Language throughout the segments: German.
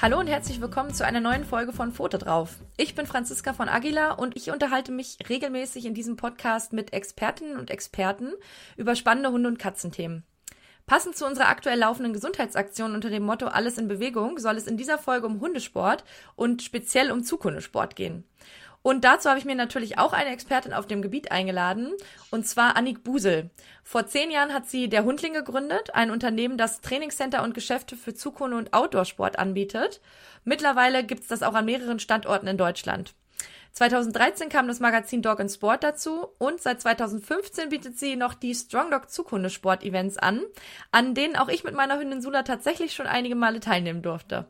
Hallo und herzlich willkommen zu einer neuen Folge von Foto drauf. Ich bin Franziska von Aguila und ich unterhalte mich regelmäßig in diesem Podcast mit Expertinnen und Experten über spannende Hunde- und Katzenthemen. Passend zu unserer aktuell laufenden Gesundheitsaktion unter dem Motto Alles in Bewegung soll es in dieser Folge um Hundesport und speziell um Zukunftssport gehen. Und dazu habe ich mir natürlich auch eine Expertin auf dem Gebiet eingeladen, und zwar Annik Busel. Vor zehn Jahren hat sie der Hundling gegründet, ein Unternehmen, das Trainingscenter und Geschäfte für Zukunft und Outdoorsport anbietet. Mittlerweile gibt es das auch an mehreren Standorten in Deutschland. 2013 kam das Magazin Dog and Sport dazu und seit 2015 bietet sie noch die Strong Dog Zukunftssport Events an, an denen auch ich mit meiner Hündin Sula tatsächlich schon einige Male teilnehmen durfte.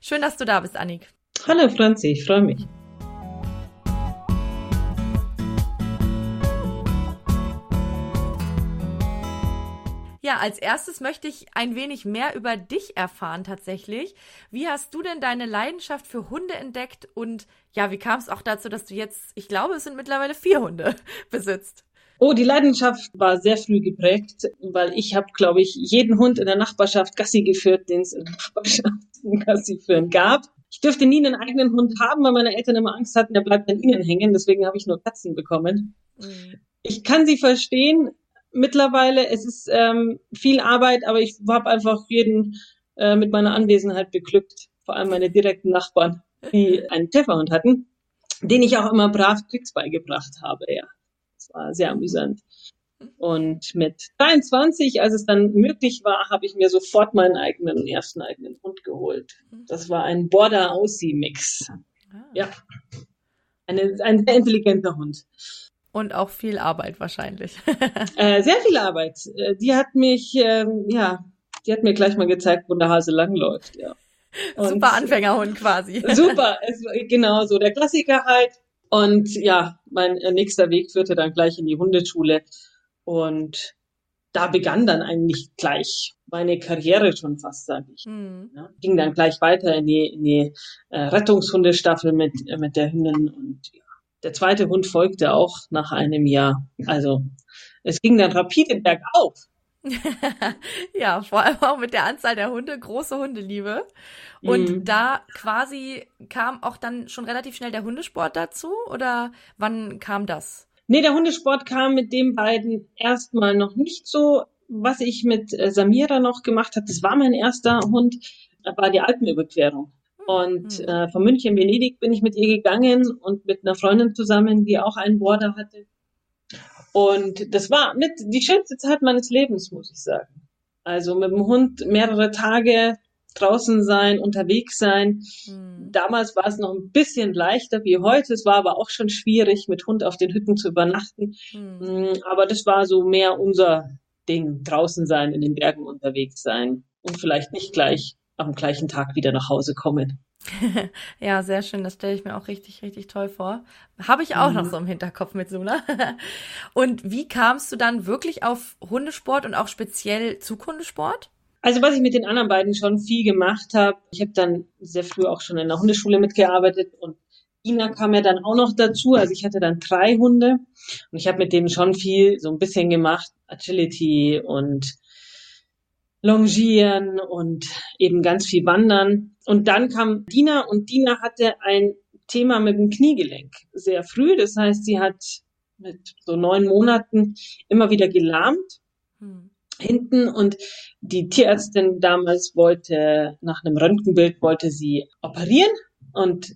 Schön, dass du da bist, Annik. Hallo Franzi, ich freue mich. Ja, als erstes möchte ich ein wenig mehr über dich erfahren tatsächlich. Wie hast du denn deine Leidenschaft für Hunde entdeckt und ja, wie kam es auch dazu, dass du jetzt, ich glaube, es sind mittlerweile vier Hunde besitzt? Oh, die Leidenschaft war sehr früh geprägt, weil ich habe, glaube ich, jeden Hund in der Nachbarschaft Gassi geführt, den es in der Nachbarschaft Gassi führen gab. Ich dürfte nie einen eigenen Hund haben, weil meine Eltern immer Angst hatten, der bleibt an ihnen hängen. Deswegen habe ich nur Katzen bekommen. Mhm. Ich kann sie verstehen mittlerweile. Es ist ähm, viel Arbeit, aber ich habe einfach jeden äh, mit meiner Anwesenheit beglückt. Vor allem meine direkten Nachbarn, die einen Schäferhund hatten, den ich auch immer brav Tricks beigebracht habe. Ja, das war sehr amüsant. Und mit 23, als es dann möglich war, habe ich mir sofort meinen eigenen ersten eigenen Hund geholt. Das war ein Border Aussie Mix. Ah. Ja, Eine, ein sehr intelligenter Hund. Und auch viel Arbeit wahrscheinlich. äh, sehr viel Arbeit. Äh, die hat mich, ähm, ja, die hat mir gleich mal gezeigt, wo der Hase langläuft, ja. Und super Anfängerhund quasi. Super, es, genau so der Klassiker halt. Und ja, mein äh, nächster Weg führte dann gleich in die Hundeschule. Und da begann dann eigentlich gleich meine Karriere schon fast, sage ich. Mhm. Ja, ging dann gleich weiter in die, in die äh, Rettungshundestaffel mit, äh, mit der Hündin und ja, der zweite Hund folgte auch nach einem Jahr. Also es ging dann rapide bergauf. ja, vor allem auch mit der Anzahl der Hunde, große Hundeliebe. Und mhm. da quasi kam auch dann schon relativ schnell der Hundesport dazu oder wann kam das? Nee, der Hundesport kam mit den beiden erstmal noch nicht so. Was ich mit äh, Samira noch gemacht habe, das war mein erster Hund, war die Alpenüberquerung. Und hm. äh, von München Venedig bin ich mit ihr gegangen und mit einer Freundin zusammen, die auch einen Border hatte. Und das war mit die schönste Zeit meines Lebens, muss ich sagen. Also mit dem Hund mehrere Tage draußen sein, unterwegs sein. Mhm. Damals war es noch ein bisschen leichter wie heute. Es war aber auch schon schwierig, mit Hund auf den Hütten zu übernachten. Mhm. Aber das war so mehr unser Ding. Draußen sein, in den Bergen unterwegs sein und vielleicht nicht gleich am gleichen Tag wieder nach Hause kommen. ja, sehr schön. Das stelle ich mir auch richtig, richtig toll vor. Habe ich auch mhm. noch so im Hinterkopf mit Sula. und wie kamst du dann wirklich auf Hundesport und auch speziell Zughundesport? Also was ich mit den anderen beiden schon viel gemacht habe, ich habe dann sehr früh auch schon in der Hundeschule mitgearbeitet und Ina kam ja dann auch noch dazu. Also ich hatte dann drei Hunde und ich habe mit denen schon viel so ein bisschen gemacht, Agility und Longieren und eben ganz viel Wandern. Und dann kam Dina und Dina hatte ein Thema mit dem Kniegelenk sehr früh. Das heißt, sie hat mit so neun Monaten immer wieder gelahmt hm. hinten und die Tierärztin damals wollte nach einem Röntgenbild wollte sie operieren und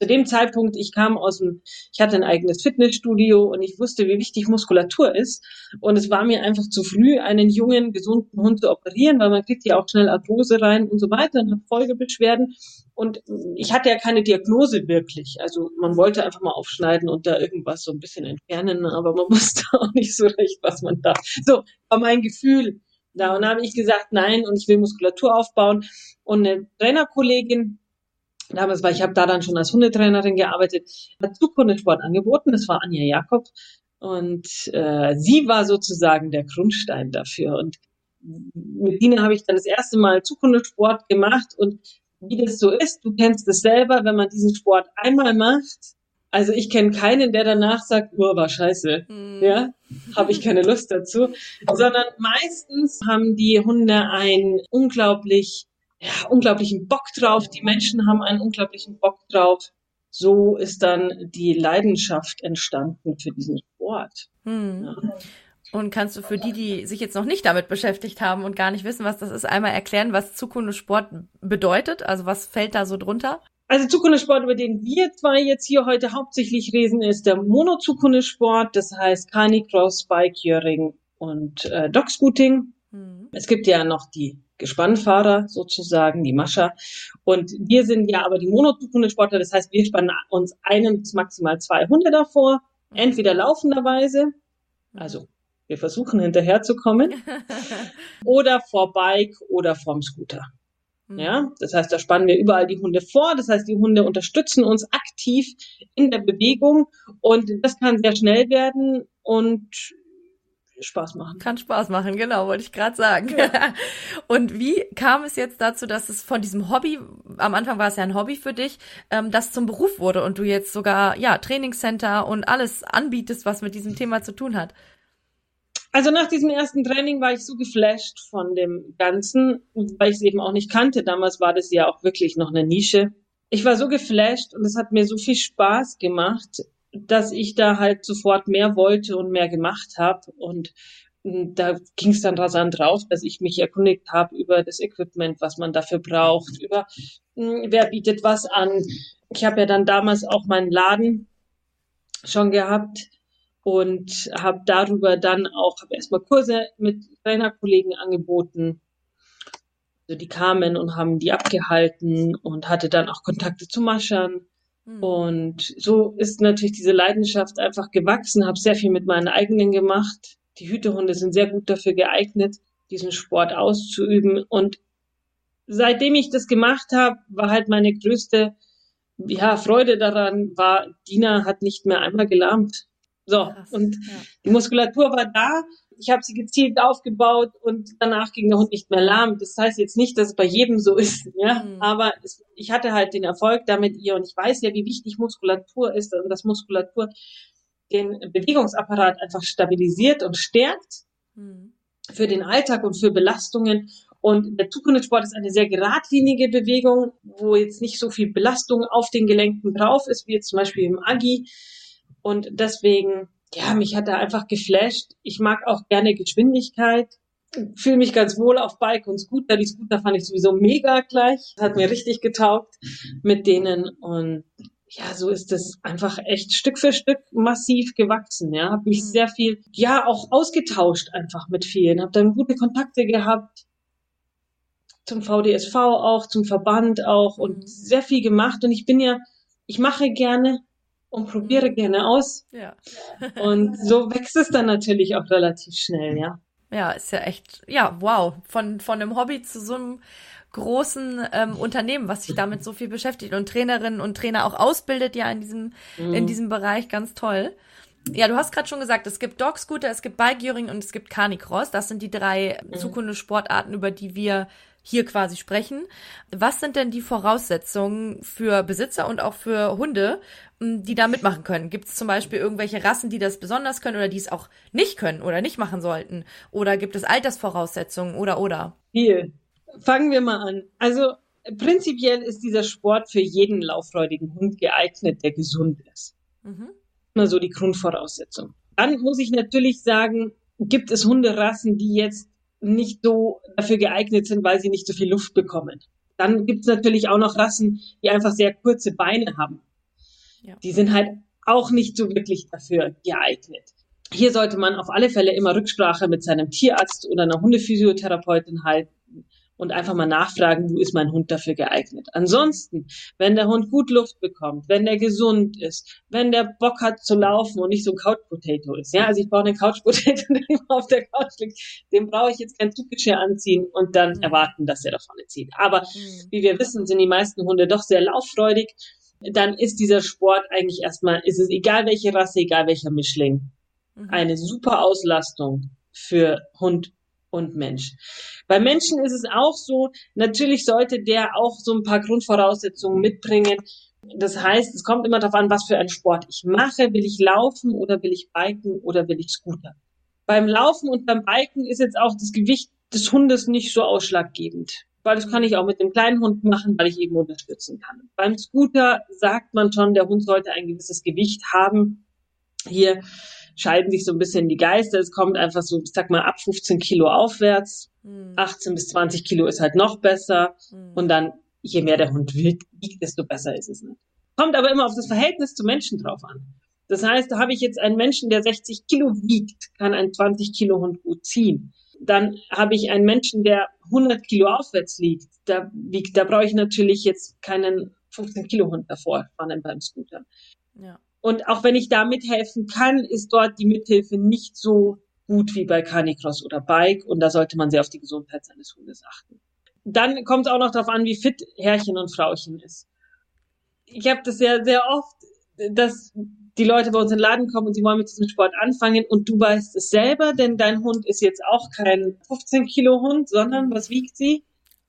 zu dem Zeitpunkt, ich kam aus dem, ich hatte ein eigenes Fitnessstudio und ich wusste, wie wichtig Muskulatur ist. Und es war mir einfach zu früh, einen jungen, gesunden Hund zu operieren, weil man kriegt ja auch schnell Arthrose rein und so weiter und hat Folgebeschwerden. Und ich hatte ja keine Diagnose wirklich. Also man wollte einfach mal aufschneiden und da irgendwas so ein bisschen entfernen, aber man wusste auch nicht so recht, was man da. So war mein Gefühl. Da und da habe ich gesagt, nein, und ich will Muskulatur aufbauen. Und eine Trainerkollegin, damals war ich habe da dann schon als Hundetrainerin gearbeitet, hat Zukunftssport angeboten, das war Anja Jakob. Und äh, sie war sozusagen der Grundstein dafür. Und mit Dina habe ich dann das erste Mal Zukunftssport gemacht. Und wie das so ist, du kennst es selber, wenn man diesen Sport einmal macht, also ich kenne keinen, der danach sagt, oh, war scheiße, hm. ja, habe ich keine Lust dazu, sondern meistens haben die Hunde ein unglaublich ja, unglaublichen Bock drauf. Die Menschen haben einen unglaublichen Bock drauf. So ist dann die Leidenschaft entstanden für diesen Sport. Hm. Ja. Und kannst du für die, die sich jetzt noch nicht damit beschäftigt haben und gar nicht wissen, was das ist, einmal erklären, was Zukunftssport bedeutet? Also was fällt da so drunter? Also Zukunftssport, über den wir zwei jetzt hier heute hauptsächlich reden, ist der Mono-Zukunftssport. Das heißt Canicross, Bikejöring und äh, Dogscooting. Mhm. Es gibt ja noch die Gespannfahrer sozusagen, die Mascha. Und wir sind ja aber die Monozukunftssportler. Das heißt, wir spannen uns einen bis maximal zwei Hunde davor. Entweder laufenderweise, also wir versuchen hinterherzukommen, oder vor Bike oder vorm Scooter. Mhm. Ja, das heißt, da spannen wir überall die Hunde vor. Das heißt, die Hunde unterstützen uns aktiv in der Bewegung und das kann sehr schnell werden und Spaß machen. Kann Spaß machen, genau, wollte ich gerade sagen. Ja. Und wie kam es jetzt dazu, dass es von diesem Hobby, am Anfang war es ja ein Hobby für dich, ähm, das zum Beruf wurde und du jetzt sogar ja Trainingscenter und alles anbietest, was mit diesem Thema zu tun hat? Also nach diesem ersten Training war ich so geflasht von dem Ganzen, weil ich es eben auch nicht kannte. Damals war das ja auch wirklich noch eine Nische. Ich war so geflasht und es hat mir so viel Spaß gemacht, dass ich da halt sofort mehr wollte und mehr gemacht habe. Und hm, da ging es dann rasant raus, dass ich mich erkundigt habe über das Equipment, was man dafür braucht, über hm, wer bietet was an. Ich habe ja dann damals auch meinen Laden schon gehabt und habe darüber dann auch hab erstmal Kurse mit Trainerkollegen angeboten. Also die kamen und haben die abgehalten und hatte dann auch Kontakte zu Maschern. Mhm. Und so ist natürlich diese Leidenschaft einfach gewachsen, habe sehr viel mit meinen eigenen gemacht. Die Hütehunde sind sehr gut dafür geeignet, diesen Sport auszuüben. Und seitdem ich das gemacht habe, war halt meine größte ja, Freude daran, war, Dina hat nicht mehr einmal gelahmt. So, Krass, und ja. die Muskulatur war da. Ich habe sie gezielt aufgebaut und danach ging der Hund nicht mehr lahm. Das heißt jetzt nicht, dass es bei jedem so ist, ja. Mhm. Aber es, ich hatte halt den Erfolg damit ihr und ich weiß ja, wie wichtig Muskulatur ist und dass Muskulatur den Bewegungsapparat einfach stabilisiert und stärkt mhm. für den Alltag und für Belastungen. Und der Zukunftssport ist eine sehr geradlinige Bewegung, wo jetzt nicht so viel Belastung auf den Gelenken drauf ist, wie jetzt zum Beispiel im Agi. Und deswegen, ja, mich hat er einfach geflasht. Ich mag auch gerne Geschwindigkeit. Fühle mich ganz wohl auf Bike und Scooter. Die Scooter fand ich sowieso mega gleich. Hat mir richtig getaugt mit denen. Und ja, so ist es einfach echt Stück für Stück massiv gewachsen. Ja, habe mich mhm. sehr viel, ja, auch ausgetauscht einfach mit vielen. Habe dann gute Kontakte gehabt zum VDSV auch, zum Verband auch und mhm. sehr viel gemacht. Und ich bin ja, ich mache gerne und probiere gerne aus. Ja. und so wächst es dann natürlich auch relativ schnell, ja. Ja, ist ja echt, ja, wow. Von, von einem Hobby zu so einem großen ähm, Unternehmen, was sich damit so viel beschäftigt und Trainerinnen und Trainer auch ausbildet ja in diesem, mhm. in diesem Bereich ganz toll. Ja, du hast gerade schon gesagt, es gibt Dog Scooter, es gibt Bikejuring und es gibt Carnicross. Das sind die drei mhm. Zukunftssportarten, über die wir hier quasi sprechen. Was sind denn die Voraussetzungen für Besitzer und auch für Hunde, die da mitmachen können? Gibt es zum Beispiel irgendwelche Rassen, die das besonders können oder die es auch nicht können oder nicht machen sollten? Oder gibt es Altersvoraussetzungen oder oder? Viel. Fangen wir mal an. Also prinzipiell ist dieser Sport für jeden lauffreudigen Hund geeignet, der gesund ist. Mhm. Immer so die Grundvoraussetzung. Dann muss ich natürlich sagen, gibt es Hunderassen, die jetzt nicht so dafür geeignet sind, weil sie nicht so viel Luft bekommen. Dann gibt es natürlich auch noch Rassen, die einfach sehr kurze Beine haben. Ja. Die sind halt auch nicht so wirklich dafür geeignet. Hier sollte man auf alle Fälle immer Rücksprache mit seinem Tierarzt oder einer Hundephysiotherapeutin halten und einfach mal nachfragen, wo ist mein Hund dafür geeignet. Ansonsten, wenn der Hund gut Luft bekommt, wenn der gesund ist, wenn der Bock hat zu laufen und nicht so ein Couch Potato ist, ja, also ich brauche einen Couch Potato, der immer auf der Couch liegt, dem brauche ich jetzt kein Zuggeschirr anziehen und dann mhm. erwarten, dass er da vorne zieht. Aber mhm. wie wir wissen, sind die meisten Hunde doch sehr lauffreudig. Dann ist dieser Sport eigentlich erstmal, ist es egal welche Rasse, egal welcher Mischling, mhm. eine super Auslastung für Hund und Mensch. Bei Menschen ist es auch so, natürlich sollte der auch so ein paar Grundvoraussetzungen mitbringen. Das heißt, es kommt immer darauf an, was für einen Sport ich mache. Will ich laufen oder will ich biken oder will ich Scooter? Beim Laufen und beim Biken ist jetzt auch das Gewicht des Hundes nicht so ausschlaggebend. Weil das kann ich auch mit dem kleinen Hund machen, weil ich eben unterstützen kann. Beim Scooter sagt man schon, der Hund sollte ein gewisses Gewicht haben. Hier scheiden sich so ein bisschen die Geister. Es kommt einfach so, ich sag mal, ab 15 Kilo aufwärts. 18 hm. bis 20 Kilo ist halt noch besser. Hm. Und dann, je mehr der Hund wiegt, desto besser ist es. Nicht. Kommt aber immer auf das Verhältnis zu Menschen drauf an. Das heißt, da habe ich jetzt einen Menschen, der 60 Kilo wiegt, kann ein 20 Kilo Hund gut ziehen. Dann habe ich einen Menschen, der 100 Kilo aufwärts liegt. Da wiegt, da brauche ich natürlich jetzt keinen 15 Kilo Hund davor spannen beim Scooter. Ja. Und auch wenn ich da mithelfen kann, ist dort die Mithilfe nicht so gut wie bei Canicross oder Bike und da sollte man sehr auf die Gesundheit seines Hundes achten. Dann kommt es auch noch darauf an, wie fit Herrchen und Frauchen ist ich habe das ja sehr oft, dass die Leute bei uns in den Laden kommen und sie wollen mit diesem Sport anfangen und du weißt es selber, denn dein Hund ist jetzt auch kein 15 Kilo Hund, sondern was wiegt sie?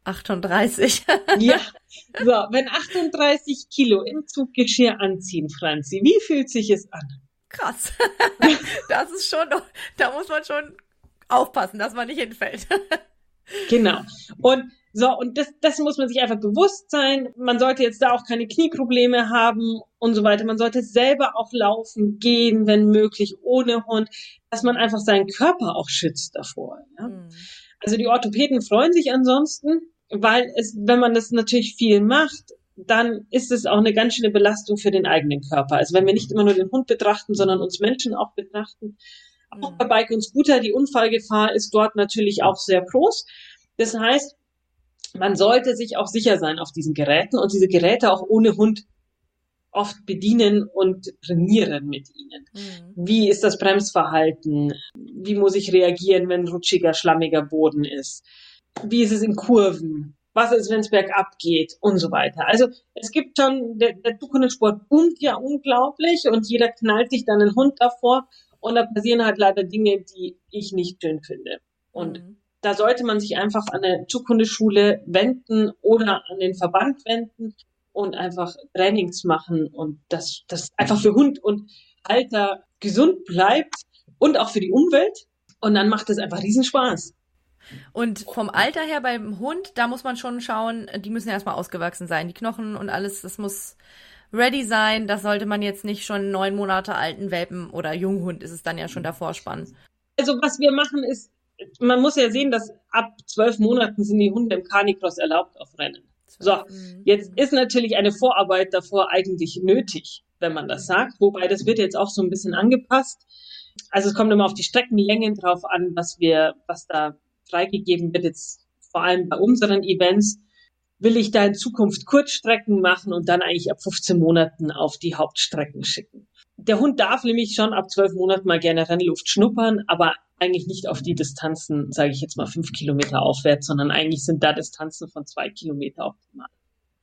38. ja. So, wenn 38 Kilo im Zuggeschirr anziehen, Franzi, wie fühlt sich es an? Krass. das ist schon, da muss man schon aufpassen, dass man nicht hinfällt. genau. Und so, und das, das muss man sich einfach bewusst sein. Man sollte jetzt da auch keine Knieprobleme haben und so weiter. Man sollte selber auch laufen, gehen, wenn möglich, ohne Hund, dass man einfach seinen Körper auch schützt davor. Ja? Mhm. Also die Orthopäden freuen sich ansonsten, weil es, wenn man das natürlich viel macht, dann ist es auch eine ganz schöne Belastung für den eigenen Körper. Also wenn wir nicht immer nur den Hund betrachten, sondern uns Menschen auch betrachten. Auch bei Bike und Scooter, die Unfallgefahr ist dort natürlich auch sehr groß. Das heißt, man sollte sich auch sicher sein auf diesen Geräten und diese Geräte auch ohne Hund oft bedienen und trainieren mit ihnen. Mhm. Wie ist das Bremsverhalten? Wie muss ich reagieren, wenn rutschiger, schlammiger Boden ist? Wie ist es in Kurven? Was ist, wenn es bergab geht? Und so weiter. Also es gibt schon, der, der Tukunen-Sport boomt ja unglaublich und jeder knallt sich dann einen Hund davor und da passieren halt leider Dinge, die ich nicht schön finde. Und mhm da sollte man sich einfach an eine Zukunftsschule wenden oder an den Verband wenden und einfach Trainings machen und das, das einfach für Hund und Alter gesund bleibt und auch für die Umwelt. Und dann macht es einfach Riesenspaß. Und vom Alter her beim Hund, da muss man schon schauen, die müssen erstmal ausgewachsen sein. Die Knochen und alles, das muss ready sein. Das sollte man jetzt nicht schon neun Monate alten Welpen oder Junghund ist es dann ja schon davor spannen. Also was wir machen ist, man muss ja sehen, dass ab zwölf Monaten sind die Hunde im Carnicross erlaubt auf Rennen. So, mhm. jetzt ist natürlich eine Vorarbeit davor eigentlich nötig, wenn man das sagt. Wobei das wird jetzt auch so ein bisschen angepasst. Also es kommt immer auf die Streckenlängen drauf an, was wir, was da freigegeben wird. Jetzt vor allem bei unseren Events will ich da in Zukunft Kurzstrecken machen und dann eigentlich ab 15 Monaten auf die Hauptstrecken schicken. Der Hund darf nämlich schon ab zwölf Monaten mal gerne Rennluft schnuppern, aber eigentlich nicht auf die Distanzen, sage ich jetzt mal, fünf Kilometer aufwärts, sondern eigentlich sind da Distanzen von zwei Kilometer optimal.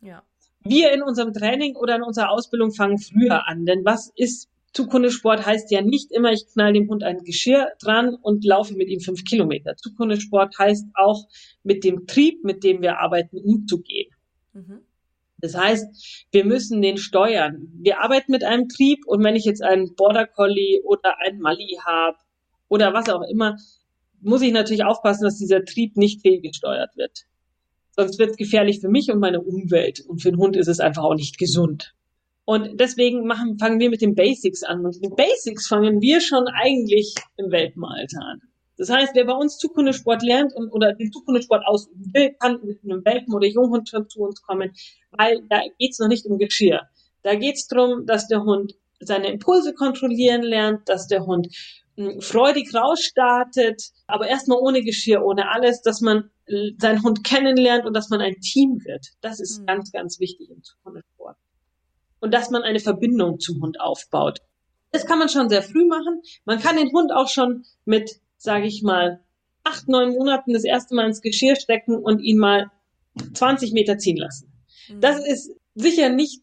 Ja. Wir in unserem Training oder in unserer Ausbildung fangen früher an, denn was ist Zukundesport heißt ja nicht immer, ich knall dem Hund ein Geschirr dran und laufe mit ihm fünf Kilometer. Zukundesport heißt auch, mit dem Trieb, mit dem wir arbeiten, umzugehen. Mhm. Das heißt, wir müssen den steuern. Wir arbeiten mit einem Trieb und wenn ich jetzt einen Border Collie oder einen Mali habe oder was auch immer, muss ich natürlich aufpassen, dass dieser Trieb nicht fehlgesteuert wird. Sonst wird es gefährlich für mich und meine Umwelt. Und für den Hund ist es einfach auch nicht gesund. Und deswegen machen, fangen wir mit den Basics an. Und mit den Basics fangen wir schon eigentlich im Welpenalter an. Das heißt, wer bei uns Zukunftssport lernt und, oder den Zukunftssport ausüben will, kann mit einem Welpen oder Junghund schon zu uns kommen, weil da geht's noch nicht um Geschirr. Da geht's drum, dass der Hund seine Impulse kontrollieren lernt, dass der Hund freudig rausstartet, aber erstmal ohne Geschirr, ohne alles, dass man seinen Hund kennenlernt und dass man ein Team wird. Das ist mhm. ganz, ganz wichtig im Zukunftssport. Und dass man eine Verbindung zum Hund aufbaut. Das kann man schon sehr früh machen. Man kann den Hund auch schon mit, sage ich mal, acht, neun Monaten das erste Mal ins Geschirr stecken und ihn mal 20 Meter ziehen lassen. Mhm. Das ist sicher nicht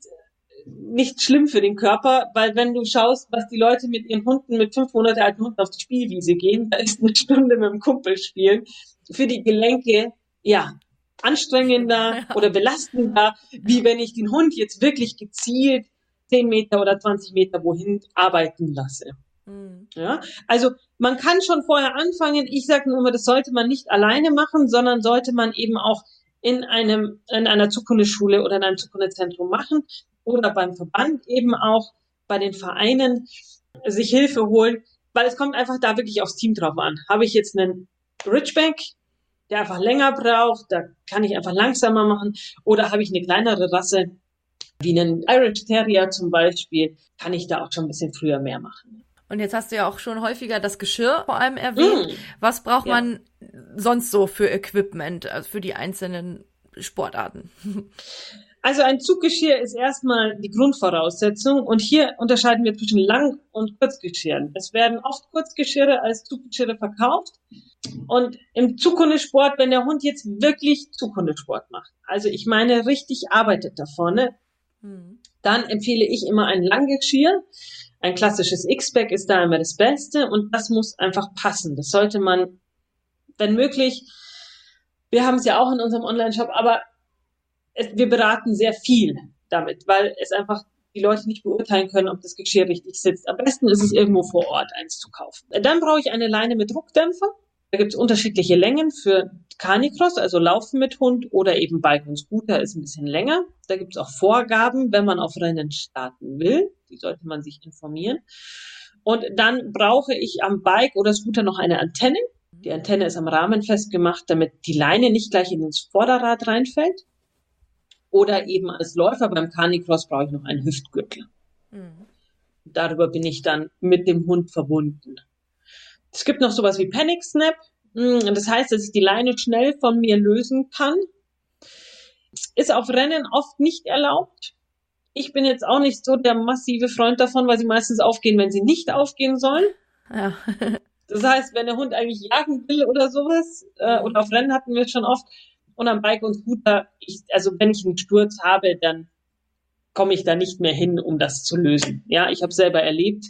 nicht schlimm für den Körper, weil wenn du schaust, was die Leute mit ihren Hunden, mit fünf Monate alten Hunden auf die Spielwiese gehen, da ist eine Stunde mit dem Kumpel spielen, für die Gelenke, ja, anstrengender oder belastender, wie wenn ich den Hund jetzt wirklich gezielt zehn Meter oder 20 Meter wohin arbeiten lasse. Mhm. Ja, also man kann schon vorher anfangen. Ich sage nur immer, das sollte man nicht alleine machen, sondern sollte man eben auch in einem, in einer Zukunftsschule oder in einem Zukunftszentrum machen oder beim Verband eben auch bei den Vereinen sich Hilfe holen, weil es kommt einfach da wirklich aufs Team drauf an. Habe ich jetzt einen Ridgeback, der einfach länger braucht, da kann ich einfach langsamer machen, oder habe ich eine kleinere Rasse, wie einen Irish Terrier zum Beispiel, kann ich da auch schon ein bisschen früher mehr machen. Und jetzt hast du ja auch schon häufiger das Geschirr vor allem erwähnt. Mm. Was braucht ja. man sonst so für Equipment, also für die einzelnen Sportarten? Also ein Zuggeschirr ist erstmal die Grundvoraussetzung und hier unterscheiden wir zwischen Lang- und Kurzgeschirren. Es werden oft Kurzgeschirre als Zuggeschirre verkauft und im Zukunftssport, wenn der Hund jetzt wirklich Zukunftssport macht, also ich meine richtig arbeitet da vorne, hm. dann empfehle ich immer ein Langgeschirr. Ein klassisches X-Back ist da immer das Beste und das muss einfach passen. Das sollte man, wenn möglich, wir haben es ja auch in unserem Online-Shop, aber es, wir beraten sehr viel damit, weil es einfach die Leute nicht beurteilen können, ob das Geschirr richtig sitzt. Am besten ist es irgendwo vor Ort eins zu kaufen. Dann brauche ich eine Leine mit Druckdämpfer. Da gibt es unterschiedliche Längen für Canicross, also Laufen mit Hund oder eben Bike und Scooter ist ein bisschen länger. Da gibt es auch Vorgaben, wenn man auf Rennen starten will. Die sollte man sich informieren. Und dann brauche ich am Bike oder Scooter noch eine Antenne. Die Antenne ist am Rahmen festgemacht, damit die Leine nicht gleich in ins Vorderrad reinfällt. Oder eben als Läufer beim Canicross brauche ich noch einen Hüftgürtel. Mhm. Darüber bin ich dann mit dem Hund verbunden. Es gibt noch sowas wie Panic Snap. Mm, das heißt, dass ich die Leine schnell von mir lösen kann. Ist auf Rennen oft nicht erlaubt. Ich bin jetzt auch nicht so der massive Freund davon, weil sie meistens aufgehen, wenn sie nicht aufgehen sollen. Ja. das heißt, wenn der Hund eigentlich jagen will oder sowas, äh, oder auf Rennen hatten wir es schon oft, und am Bike und Scooter, ich, also wenn ich einen Sturz habe, dann komme ich da nicht mehr hin, um das zu lösen. Ja, ich habe selber erlebt.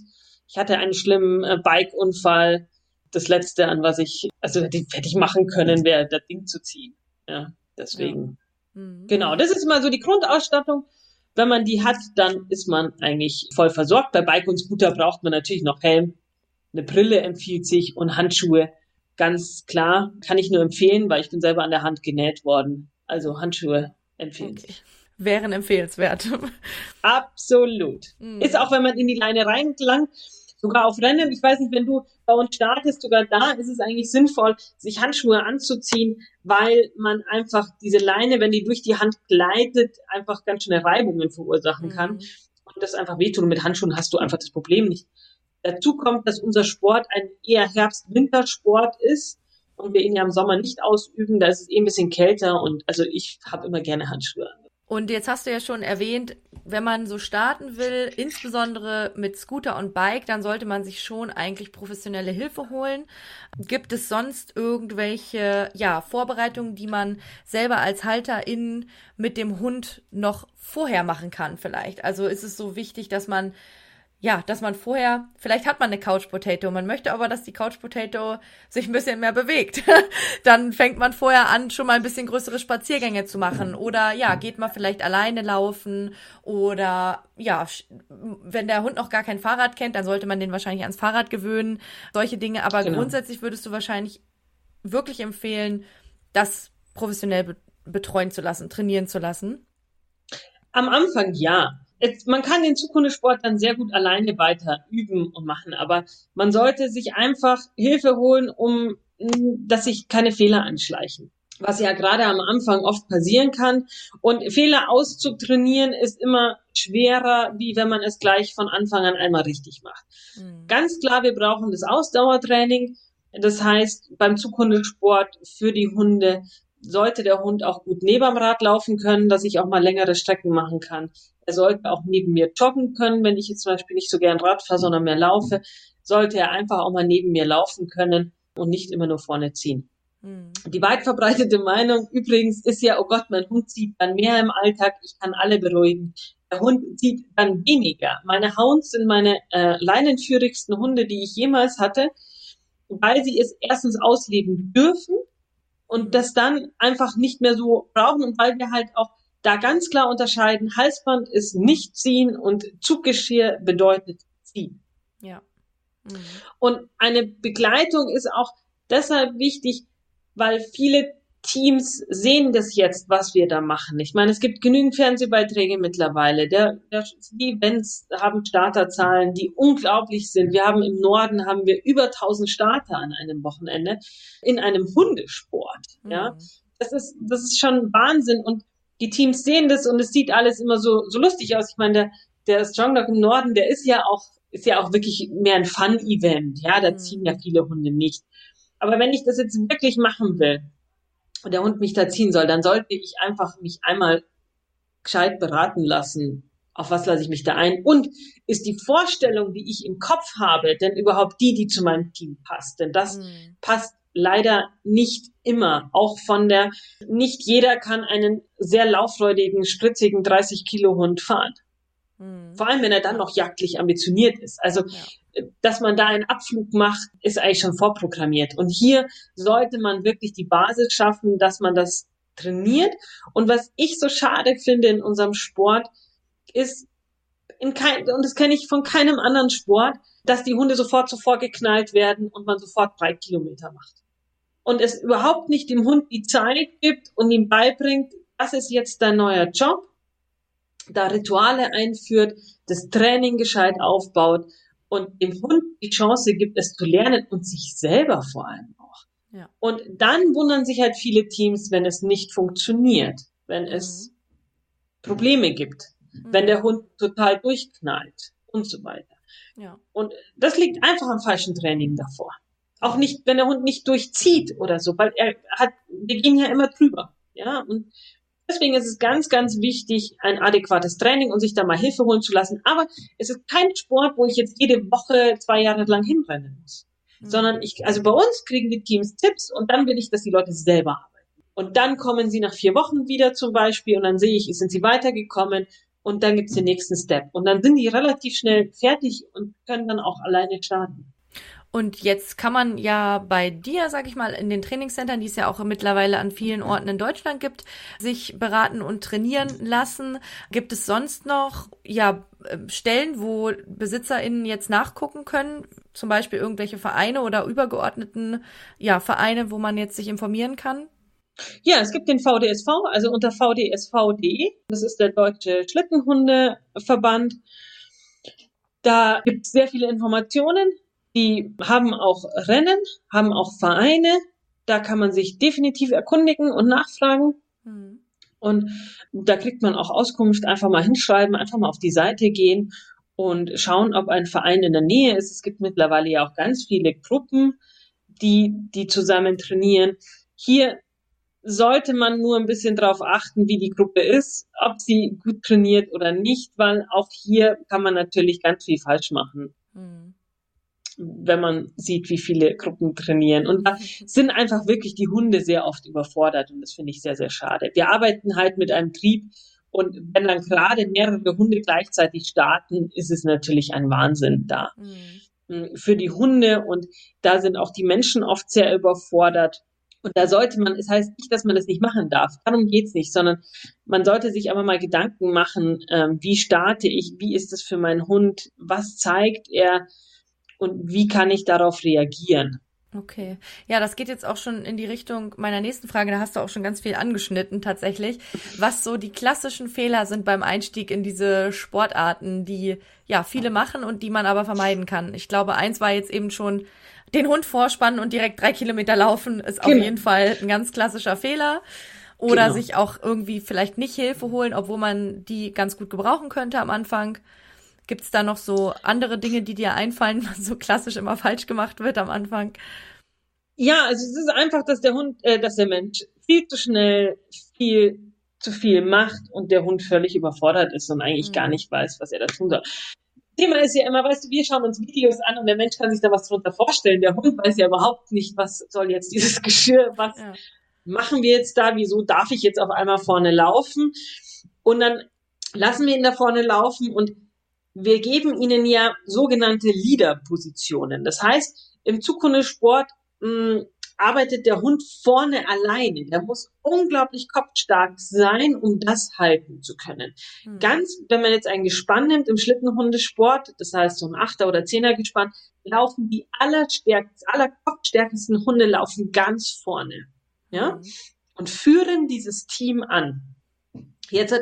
Ich hatte einen schlimmen äh, Bike-Unfall. Das letzte, an was ich, also hätte, hätte ich machen können, wäre das Ding zu ziehen. Ja, deswegen. Ja. Mhm. Genau, das ist mal so die Grundausstattung. Wenn man die hat, dann ist man eigentlich voll versorgt. Bei Bike und Scooter braucht man natürlich noch Helm. Eine Brille empfiehlt sich und Handschuhe ganz klar, kann ich nur empfehlen, weil ich bin selber an der Hand genäht worden. Also Handschuhe empfehlen okay. sich. Wären empfehlenswert. Absolut. Mhm. Ist auch, wenn man in die Leine reingelangt, sogar auf Rennen, ich weiß nicht, wenn du bei uns startest, sogar da ist es eigentlich sinnvoll, sich Handschuhe anzuziehen, weil man einfach diese Leine, wenn die durch die Hand gleitet, einfach ganz schnell Reibungen verursachen kann. Mhm. Und das einfach wehtut. Und mit Handschuhen hast du einfach das Problem nicht. Dazu kommt, dass unser Sport ein eher Herbst-Wintersport ist und wir ihn ja im Sommer nicht ausüben. Da ist es eh ein bisschen kälter und also ich habe immer gerne Handschuhe an. Und jetzt hast du ja schon erwähnt, wenn man so starten will, insbesondere mit Scooter und Bike, dann sollte man sich schon eigentlich professionelle Hilfe holen. Gibt es sonst irgendwelche ja, Vorbereitungen, die man selber als Halterin mit dem Hund noch vorher machen kann vielleicht? Also ist es so wichtig, dass man ja, dass man vorher, vielleicht hat man eine Couch Potato, man möchte aber, dass die Couch Potato sich ein bisschen mehr bewegt. Dann fängt man vorher an, schon mal ein bisschen größere Spaziergänge zu machen. Oder ja, geht man vielleicht alleine laufen. Oder ja, wenn der Hund noch gar kein Fahrrad kennt, dann sollte man den wahrscheinlich ans Fahrrad gewöhnen. Solche Dinge. Aber genau. grundsätzlich würdest du wahrscheinlich wirklich empfehlen, das professionell betreuen zu lassen, trainieren zu lassen. Am Anfang ja es, man kann den Zukunftssport dann sehr gut alleine weiter üben und machen, aber man sollte sich einfach Hilfe holen, um dass sich keine Fehler anschleichen. Was ja gerade am Anfang oft passieren kann. Und Fehler auszutrainieren ist immer schwerer, wie wenn man es gleich von Anfang an einmal richtig macht. Mhm. Ganz klar, wir brauchen das Ausdauertraining. Das heißt, beim Zukunftssport für die Hunde sollte der Hund auch gut neben dem Rad laufen können, dass ich auch mal längere Strecken machen kann. Er sollte auch neben mir joggen können, wenn ich jetzt zum Beispiel nicht so gern Rad fahre, sondern mehr laufe. Sollte er einfach auch mal neben mir laufen können und nicht immer nur vorne ziehen. Mhm. Die weit verbreitete Meinung übrigens ist ja, oh Gott, mein Hund zieht dann mehr im Alltag, ich kann alle beruhigen. Der Hund zieht dann weniger. Meine Hounds sind meine äh, leinenführigsten Hunde, die ich jemals hatte, weil sie es erstens ausleben dürfen und mhm. das dann einfach nicht mehr so brauchen und weil wir halt auch da ganz klar unterscheiden, Halsband ist nicht ziehen und Zuggeschirr bedeutet ziehen. Ja. Mhm. Und eine Begleitung ist auch deshalb wichtig, weil viele Teams sehen das jetzt, was wir da machen. Ich meine, es gibt genügend Fernsehbeiträge mittlerweile. Der, der, die Events haben Starterzahlen, die unglaublich sind. Wir haben im Norden haben wir über 1000 Starter an einem Wochenende in einem Hundesport. Mhm. Ja, das ist das ist schon Wahnsinn und die Teams sehen das und es sieht alles immer so so lustig aus. Ich meine, der der Strong Dog im Norden, der ist ja auch ist ja auch wirklich mehr ein Fun-Event. Ja, da mhm. ziehen ja viele Hunde nicht. Aber wenn ich das jetzt wirklich machen will, und der Hund mich da ziehen soll, dann sollte ich einfach mich einmal gescheit beraten lassen. Auf was lasse ich mich da ein? Und ist die Vorstellung, die ich im Kopf habe, denn überhaupt die, die zu meinem Team passt? Denn das mhm. passt leider nicht immer. Auch von der, nicht jeder kann einen sehr lauffreudigen, spritzigen 30 Kilo Hund fahren. Mhm. Vor allem, wenn er dann noch jagdlich ambitioniert ist. Also, ja. dass man da einen Abflug macht, ist eigentlich schon vorprogrammiert. Und hier sollte man wirklich die Basis schaffen, dass man das trainiert. Und was ich so schade finde in unserem Sport, ist, in kein, und das kenne ich von keinem anderen Sport, dass die Hunde sofort sofort geknallt werden und man sofort drei Kilometer macht. Und es überhaupt nicht dem Hund die Zeit gibt und ihm beibringt, das ist jetzt dein neuer Job da Rituale einführt, das Training gescheit aufbaut und dem Hund die Chance gibt, es zu lernen und sich selber vor allem auch. Ja. Und dann wundern sich halt viele Teams, wenn es nicht funktioniert, wenn es mhm. Probleme gibt, mhm. wenn der Hund total durchknallt und so weiter. Ja. Und das liegt einfach am falschen Training davor. Auch nicht, wenn der Hund nicht durchzieht oder so, weil er hat, wir gehen ja immer drüber. Ja, und Deswegen ist es ganz, ganz wichtig, ein adäquates Training und sich da mal Hilfe holen zu lassen. Aber es ist kein Sport, wo ich jetzt jede Woche zwei Jahre lang hinrennen muss. Mhm. Sondern ich, also bei uns kriegen die Teams Tipps und dann will ich, dass die Leute selber arbeiten. Und dann kommen sie nach vier Wochen wieder zum Beispiel und dann sehe ich, sind sie weitergekommen und dann gibt's den nächsten Step. Und dann sind die relativ schnell fertig und können dann auch alleine starten. Und jetzt kann man ja bei dir, sag ich mal, in den Trainingscentern, die es ja auch mittlerweile an vielen Orten in Deutschland gibt, sich beraten und trainieren lassen. Gibt es sonst noch, ja, Stellen, wo BesitzerInnen jetzt nachgucken können? Zum Beispiel irgendwelche Vereine oder übergeordneten, ja, Vereine, wo man jetzt sich informieren kann? Ja, es gibt den VDSV, also unter vdsv.de. Das ist der Deutsche Schlittenhundeverband. Da gibt es sehr viele Informationen die haben auch Rennen, haben auch Vereine. Da kann man sich definitiv erkundigen und nachfragen. Mhm. Und da kriegt man auch Auskunft, einfach mal hinschreiben, einfach mal auf die Seite gehen und schauen, ob ein Verein in der Nähe ist. Es gibt mittlerweile ja auch ganz viele Gruppen, die, die zusammen trainieren. Hier sollte man nur ein bisschen darauf achten, wie die Gruppe ist, ob sie gut trainiert oder nicht, weil auch hier kann man natürlich ganz viel falsch machen. Mhm wenn man sieht, wie viele Gruppen trainieren. Und da sind einfach wirklich die Hunde sehr oft überfordert und das finde ich sehr, sehr schade. Wir arbeiten halt mit einem Trieb und wenn dann gerade mehrere Hunde gleichzeitig starten, ist es natürlich ein Wahnsinn da. Mhm. Für die Hunde und da sind auch die Menschen oft sehr überfordert. Und da sollte man, es heißt nicht, dass man das nicht machen darf. Darum geht's nicht, sondern man sollte sich aber mal Gedanken machen, ähm, wie starte ich, wie ist das für meinen Hund, was zeigt er, und wie kann ich darauf reagieren? Okay. Ja, das geht jetzt auch schon in die Richtung meiner nächsten Frage. Da hast du auch schon ganz viel angeschnitten tatsächlich. Was so die klassischen Fehler sind beim Einstieg in diese Sportarten, die ja viele machen und die man aber vermeiden kann. Ich glaube, eins war jetzt eben schon den Hund vorspannen und direkt drei Kilometer laufen, ist genau. auf jeden Fall ein ganz klassischer Fehler. Oder genau. sich auch irgendwie vielleicht nicht Hilfe holen, obwohl man die ganz gut gebrauchen könnte am Anfang. Gibt es da noch so andere Dinge, die dir einfallen, was so klassisch immer falsch gemacht wird am Anfang? Ja, also es ist einfach, dass der Hund, äh, dass der Mensch viel zu schnell viel zu viel macht und der Hund völlig überfordert ist und eigentlich mhm. gar nicht weiß, was er da tun soll. Thema ist ja immer, weißt du, wir schauen uns Videos an und der Mensch kann sich da was drunter vorstellen. Der Hund weiß ja überhaupt nicht, was soll jetzt dieses Geschirr, was ja. machen wir jetzt da, wieso darf ich jetzt auf einmal vorne laufen? Und dann lassen wir ihn da vorne laufen und wir geben ihnen ja sogenannte Leader-Positionen. Das heißt, im Zukunftssport mh, arbeitet der Hund vorne alleine. Der muss unglaublich kopfstark sein, um das halten zu können. Mhm. Ganz, wenn man jetzt ein Gespann nimmt im Schlittenhundesport, das heißt so ein Achter- oder Zehner-Gespann, laufen die allerstärksten, aller kopfstärksten Hunde laufen ganz vorne. Ja? Mhm. und führen dieses Team an. Jetzt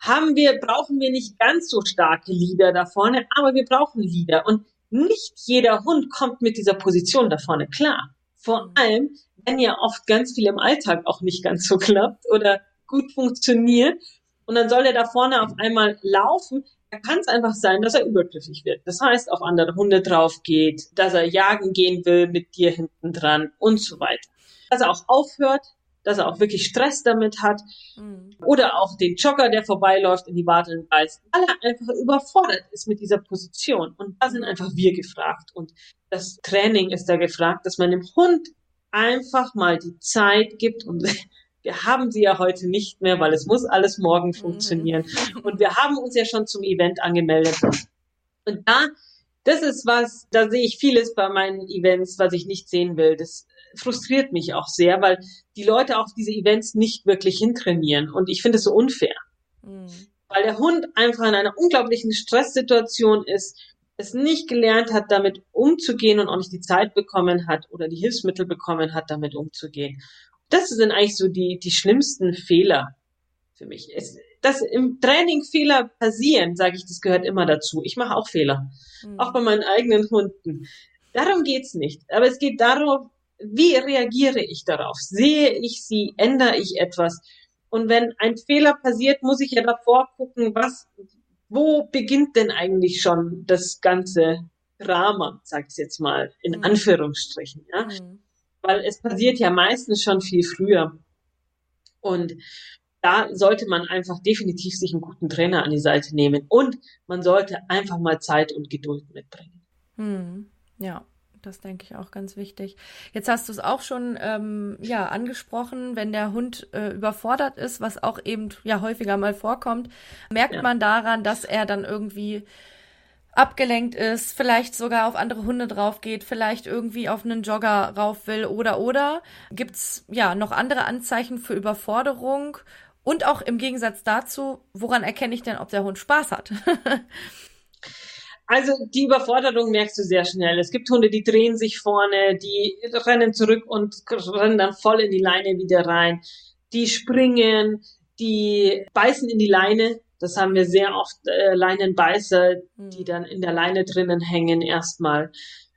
haben wir, brauchen wir nicht ganz so starke Leader da vorne, aber wir brauchen Leader. Und nicht jeder Hund kommt mit dieser Position da vorne klar. Vor allem, wenn ja oft ganz viel im Alltag auch nicht ganz so klappt oder gut funktioniert. Und dann soll er da vorne auf einmal laufen. Da kann es einfach sein, dass er übergriffig wird. Das heißt, auf andere Hunde drauf geht, dass er jagen gehen will mit dir hinten dran und so weiter. Dass er auch aufhört, dass er auch wirklich Stress damit hat. Mhm. Oder auch den Jogger, der vorbeiläuft, in die Wadeln beißt, weil er einfach überfordert ist mit dieser Position. Und da sind einfach wir gefragt. Und das Training ist da gefragt, dass man dem Hund einfach mal die Zeit gibt und wir haben sie ja heute nicht mehr, weil es muss alles morgen mhm. funktionieren. Mhm. Und wir haben uns ja schon zum Event angemeldet. Und da, das ist was, da sehe ich vieles bei meinen Events, was ich nicht sehen will. Das frustriert mich auch sehr, weil die Leute auf diese Events nicht wirklich hintrainieren. Und ich finde es so unfair. Mhm. Weil der Hund einfach in einer unglaublichen Stresssituation ist, es nicht gelernt hat, damit umzugehen und auch nicht die Zeit bekommen hat oder die Hilfsmittel bekommen hat, damit umzugehen. Das sind eigentlich so die, die schlimmsten Fehler für mich. Es, dass im Training Fehler passieren, sage ich, das gehört immer dazu. Ich mache auch Fehler, mhm. auch bei meinen eigenen Hunden. Darum geht's nicht. Aber es geht darum, wie reagiere ich darauf? Sehe ich sie? Ändere ich etwas? Und wenn ein Fehler passiert, muss ich ja davor gucken, was, wo beginnt denn eigentlich schon das ganze Drama, sag ich jetzt mal, in mhm. Anführungsstrichen, ja? Mhm. Weil es passiert ja meistens schon viel früher. Und da sollte man einfach definitiv sich einen guten Trainer an die Seite nehmen und man sollte einfach mal Zeit und Geduld mitbringen. Mhm. Ja, das denke ich auch ganz wichtig. Jetzt hast du es auch schon ähm, ja angesprochen, wenn der Hund äh, überfordert ist, was auch eben ja häufiger mal vorkommt, merkt ja. man daran, dass er dann irgendwie abgelenkt ist, vielleicht sogar auf andere Hunde drauf geht, vielleicht irgendwie auf einen Jogger rauf will oder oder gibt's ja noch andere Anzeichen für Überforderung und auch im Gegensatz dazu, woran erkenne ich denn, ob der Hund Spaß hat? Also die Überforderung merkst du sehr schnell. Es gibt Hunde, die drehen sich vorne, die rennen zurück und rennen dann voll in die Leine wieder rein. Die springen, die beißen in die Leine. Das haben wir sehr oft äh, Leinenbeißer, die hm. dann in der Leine drinnen hängen erstmal.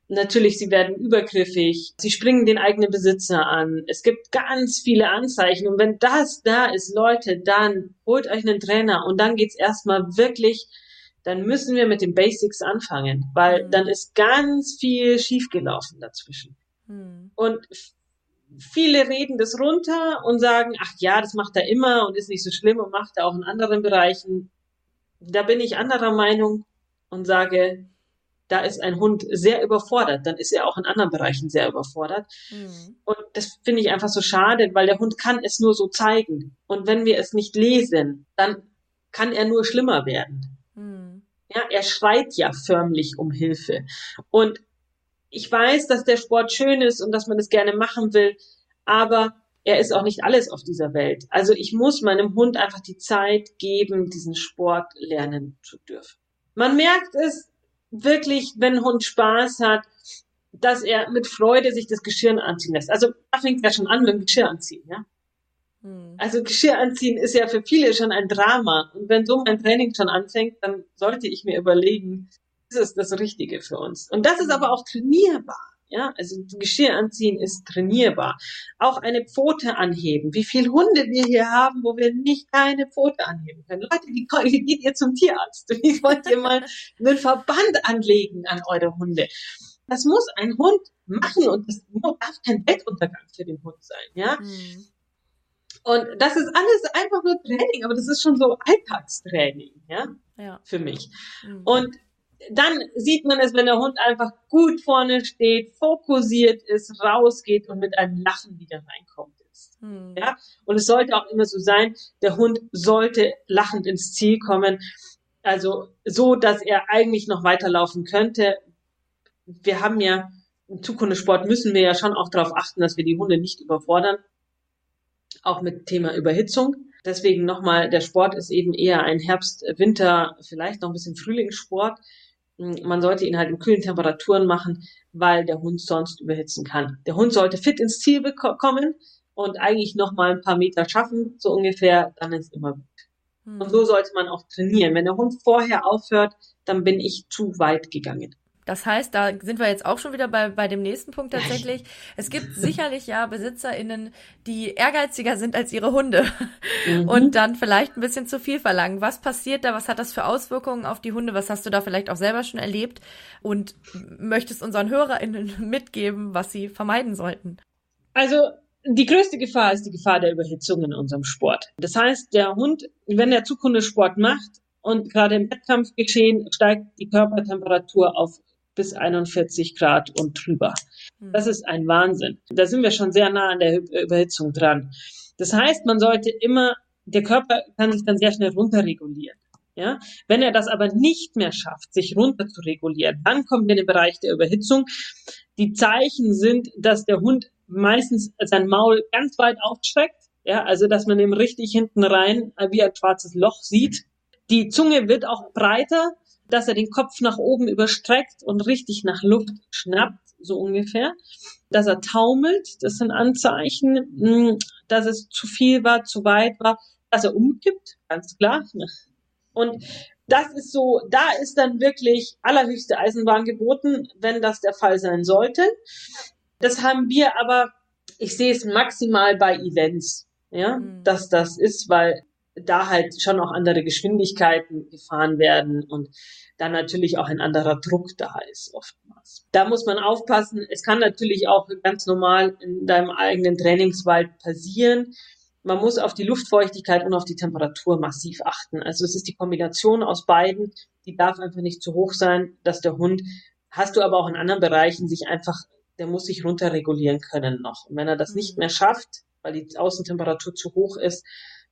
Natürlich, sie werden übergriffig, sie springen den eigenen Besitzer an. Es gibt ganz viele Anzeichen. Und wenn das da ist, Leute, dann holt euch einen Trainer und dann geht's erstmal wirklich dann müssen wir mit den Basics anfangen, weil mhm. dann ist ganz viel schiefgelaufen dazwischen. Mhm. Und viele reden das runter und sagen, ach ja, das macht er immer und ist nicht so schlimm und macht er auch in anderen Bereichen. Da bin ich anderer Meinung und sage, da ist ein Hund sehr überfordert, dann ist er auch in anderen Bereichen sehr überfordert. Mhm. Und das finde ich einfach so schade, weil der Hund kann es nur so zeigen. Und wenn wir es nicht lesen, dann kann er nur schlimmer werden. Ja, er schreit ja förmlich um Hilfe. Und ich weiß, dass der Sport schön ist und dass man das gerne machen will, aber er ist auch nicht alles auf dieser Welt. Also ich muss meinem Hund einfach die Zeit geben, diesen Sport lernen zu dürfen. Man merkt es wirklich, wenn ein Hund Spaß hat, dass er mit Freude sich das Geschirr anziehen lässt. Also da fängt ja schon an mit dem Geschirr anziehen, ja. Hm. Also Geschirr anziehen ist ja für viele schon ein Drama. Und wenn so mein Training schon anfängt, dann sollte ich mir überlegen, ist es das Richtige für uns? Und das ist aber auch trainierbar. Ja, also Geschirr anziehen ist trainierbar. Auch eine Pfote anheben. Wie viele Hunde wir hier haben, wo wir nicht keine Pfote anheben können. Leute, wie, wie geht ihr zum Tierarzt? Wie wollt ihr mal einen Verband anlegen an eure Hunde? Das muss ein Hund machen und das darf kein Weltuntergang für den Hund sein. Ja, mhm. Und das ist alles einfach nur Training, aber das ist schon so Alltagstraining, ja, ja. für mich. Mhm. Und dann sieht man es, wenn der Hund einfach gut vorne steht, fokussiert ist, rausgeht und mit einem Lachen wieder reinkommt. Ist. Mhm. Ja, und es sollte auch immer so sein, der Hund sollte lachend ins Ziel kommen. Also so, dass er eigentlich noch weiterlaufen könnte. Wir haben ja im Zukunftssport müssen wir ja schon auch darauf achten, dass wir die Hunde nicht überfordern auch mit Thema Überhitzung. Deswegen nochmal, der Sport ist eben eher ein Herbst, Winter, vielleicht noch ein bisschen Frühlingssport. Man sollte ihn halt in kühlen Temperaturen machen, weil der Hund sonst überhitzen kann. Der Hund sollte fit ins Ziel kommen und eigentlich noch mal ein paar Meter schaffen, so ungefähr, dann ist immer gut. Und so sollte man auch trainieren. Wenn der Hund vorher aufhört, dann bin ich zu weit gegangen. Das heißt, da sind wir jetzt auch schon wieder bei, bei dem nächsten Punkt tatsächlich. Es gibt sicherlich ja BesitzerInnen, die ehrgeiziger sind als ihre Hunde mhm. und dann vielleicht ein bisschen zu viel verlangen. Was passiert da? Was hat das für Auswirkungen auf die Hunde? Was hast du da vielleicht auch selber schon erlebt? Und möchtest unseren HörerInnen mitgeben, was sie vermeiden sollten? Also, die größte Gefahr ist die Gefahr der Überhitzung in unserem Sport. Das heißt, der Hund, wenn er Zukunftssport macht und gerade im Wettkampfgeschehen steigt die Körpertemperatur auf bis 41 Grad und drüber. Hm. Das ist ein Wahnsinn. Da sind wir schon sehr nah an der Überhitzung dran. Das heißt, man sollte immer, der Körper kann sich dann sehr schnell runterregulieren. Ja, wenn er das aber nicht mehr schafft, sich runter zu regulieren, dann kommen wir in den Bereich der Überhitzung. Die Zeichen sind, dass der Hund meistens sein Maul ganz weit aufstreckt, ja, also dass man ihm richtig hinten rein wie ein schwarzes Loch sieht. Die Zunge wird auch breiter, dass er den Kopf nach oben überstreckt und richtig nach Luft schnappt, so ungefähr. Dass er taumelt, das sind Anzeichen, hm, dass es zu viel war, zu weit war, dass er umkippt, ganz klar. Und das ist so, da ist dann wirklich allerhöchste Eisenbahn geboten, wenn das der Fall sein sollte. Das haben wir aber, ich sehe es maximal bei Events, ja, mhm. dass das ist, weil da halt schon auch andere Geschwindigkeiten gefahren werden und dann natürlich auch ein anderer Druck da ist oftmals. Da muss man aufpassen. Es kann natürlich auch ganz normal in deinem eigenen Trainingswald passieren. Man muss auf die Luftfeuchtigkeit und auf die Temperatur massiv achten. Also es ist die Kombination aus beiden. Die darf einfach nicht zu hoch sein, dass der Hund, hast du aber auch in anderen Bereichen sich einfach, der muss sich runterregulieren können noch. Und wenn er das nicht mhm. mehr schafft, weil die Außentemperatur zu hoch ist,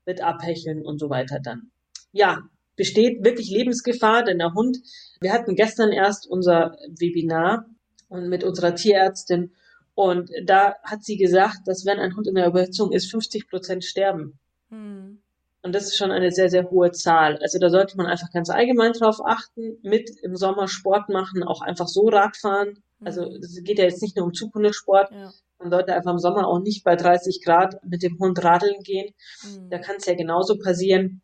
mit Abhecheln und so weiter dann. Ja, besteht wirklich Lebensgefahr, denn der Hund, wir hatten gestern erst unser Webinar und mit unserer Tierärztin und da hat sie gesagt, dass wenn ein Hund in der Überhitzung ist, 50 Prozent sterben. Hm. Und das ist schon eine sehr, sehr hohe Zahl. Also da sollte man einfach ganz allgemein drauf achten, mit im Sommer Sport machen, auch einfach so Radfahren. Also hm. es geht ja jetzt nicht nur um Zukunftssport, ja. Man sollte einfach im Sommer auch nicht bei 30 Grad mit dem Hund radeln gehen. Mhm. Da kann es ja genauso passieren,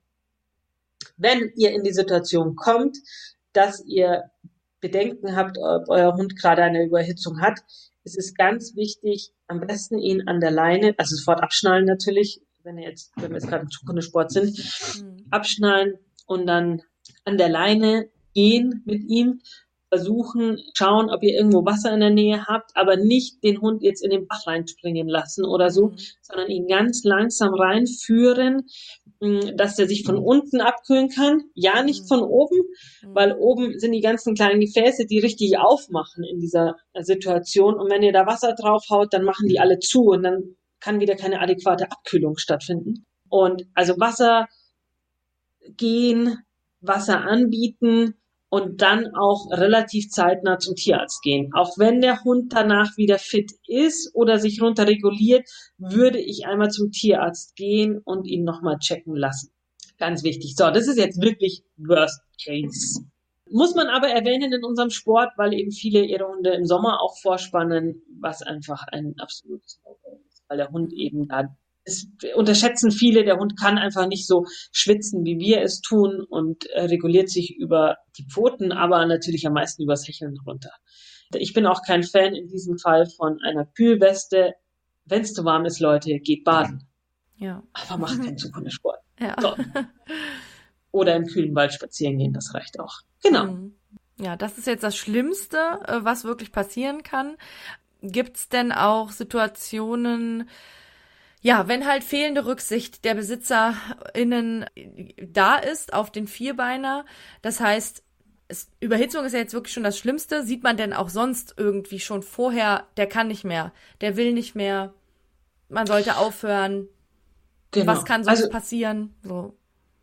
wenn ihr in die Situation kommt, dass ihr Bedenken habt, ob euer Hund gerade eine Überhitzung hat. Es ist ganz wichtig, am besten ihn an der Leine, also sofort abschnallen natürlich, wenn ihr jetzt, wenn wir jetzt gerade im Zukunftssport sind, mhm. abschnallen und dann an der Leine gehen mit ihm versuchen, schauen, ob ihr irgendwo Wasser in der Nähe habt, aber nicht den Hund jetzt in den Bach reinspringen lassen oder so, mhm. sondern ihn ganz langsam reinführen, mm, dass er sich von unten abkühlen kann. Ja, nicht mhm. von oben, mhm. weil oben sind die ganzen kleinen Gefäße, die richtig aufmachen in dieser Situation. Und wenn ihr da Wasser draufhaut, dann machen die alle zu und dann kann wieder keine adäquate Abkühlung stattfinden. Und also Wasser gehen, Wasser anbieten, und dann auch relativ zeitnah zum Tierarzt gehen. Auch wenn der Hund danach wieder fit ist oder sich runterreguliert, würde ich einmal zum Tierarzt gehen und ihn nochmal checken lassen. Ganz wichtig. So, das ist jetzt wirklich Worst Case. Muss man aber erwähnen in unserem Sport, weil eben viele ihre Hunde im Sommer auch vorspannen, was einfach ein absolutes ist, weil der Hund eben da es unterschätzen viele, der Hund kann einfach nicht so schwitzen, wie wir es tun und äh, reguliert sich über die Pfoten, aber natürlich am meisten übers Hecheln runter. Ich bin auch kein Fan in diesem Fall von einer Kühlweste. Wenn es zu warm ist, Leute, geht baden. Ja. Aber macht keinen Zukunftssport. Ja. So. Oder im kühlen Wald spazieren gehen, das reicht auch. Genau. Mhm. Ja, das ist jetzt das Schlimmste, äh, was wirklich passieren kann. Gibt es denn auch Situationen, ja, wenn halt fehlende Rücksicht der BesitzerInnen da ist auf den Vierbeiner, das heißt, es, Überhitzung ist ja jetzt wirklich schon das Schlimmste. Sieht man denn auch sonst irgendwie schon vorher, der kann nicht mehr, der will nicht mehr, man sollte aufhören. Genau. Was kann sonst also, passieren? So.